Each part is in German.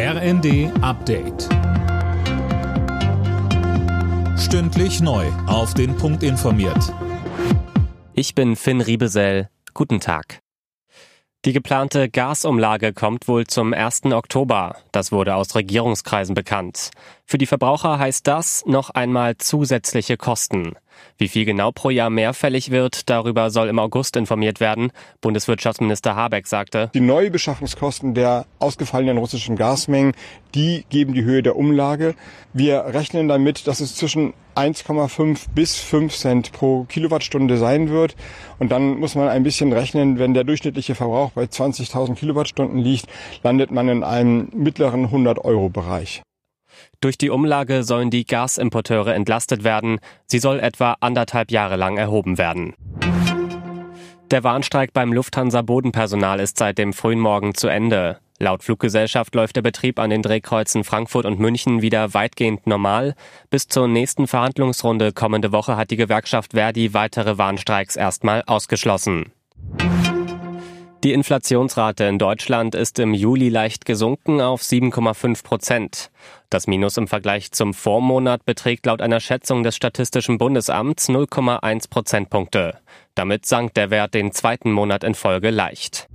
RND Update. Stündlich neu. Auf den Punkt informiert. Ich bin Finn Riebesell. Guten Tag. Die geplante Gasumlage kommt wohl zum 1. Oktober. Das wurde aus Regierungskreisen bekannt. Für die Verbraucher heißt das noch einmal zusätzliche Kosten. Wie viel genau pro Jahr mehr fällig wird, darüber soll im August informiert werden. Bundeswirtschaftsminister Habeck sagte, Die Neubeschaffungskosten der ausgefallenen russischen Gasmengen, die geben die Höhe der Umlage. Wir rechnen damit, dass es zwischen 1,5 bis 5 Cent pro Kilowattstunde sein wird. Und dann muss man ein bisschen rechnen, wenn der durchschnittliche Verbrauch bei 20.000 Kilowattstunden liegt, landet man in einem mittleren 100-Euro-Bereich. Durch die Umlage sollen die Gasimporteure entlastet werden. Sie soll etwa anderthalb Jahre lang erhoben werden. Der Warnstreik beim Lufthansa-Bodenpersonal ist seit dem frühen Morgen zu Ende. Laut Fluggesellschaft läuft der Betrieb an den Drehkreuzen Frankfurt und München wieder weitgehend normal. Bis zur nächsten Verhandlungsrunde kommende Woche hat die Gewerkschaft Verdi weitere Warnstreiks erstmal ausgeschlossen. Die Inflationsrate in Deutschland ist im Juli leicht gesunken auf 7,5 Prozent. Das Minus im Vergleich zum Vormonat beträgt laut einer Schätzung des Statistischen Bundesamts 0,1 Prozentpunkte. Damit sank der Wert den zweiten Monat in Folge leicht.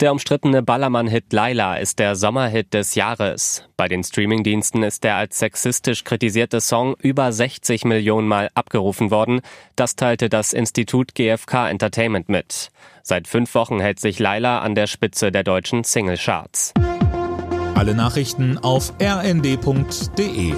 Der umstrittene Ballermann-Hit Laila ist der Sommerhit des Jahres. Bei den Streamingdiensten ist der als sexistisch kritisierte Song über 60 Millionen Mal abgerufen worden. Das teilte das Institut GfK Entertainment mit. Seit fünf Wochen hält sich Laila an der Spitze der deutschen Singlecharts. Alle Nachrichten auf rnd.de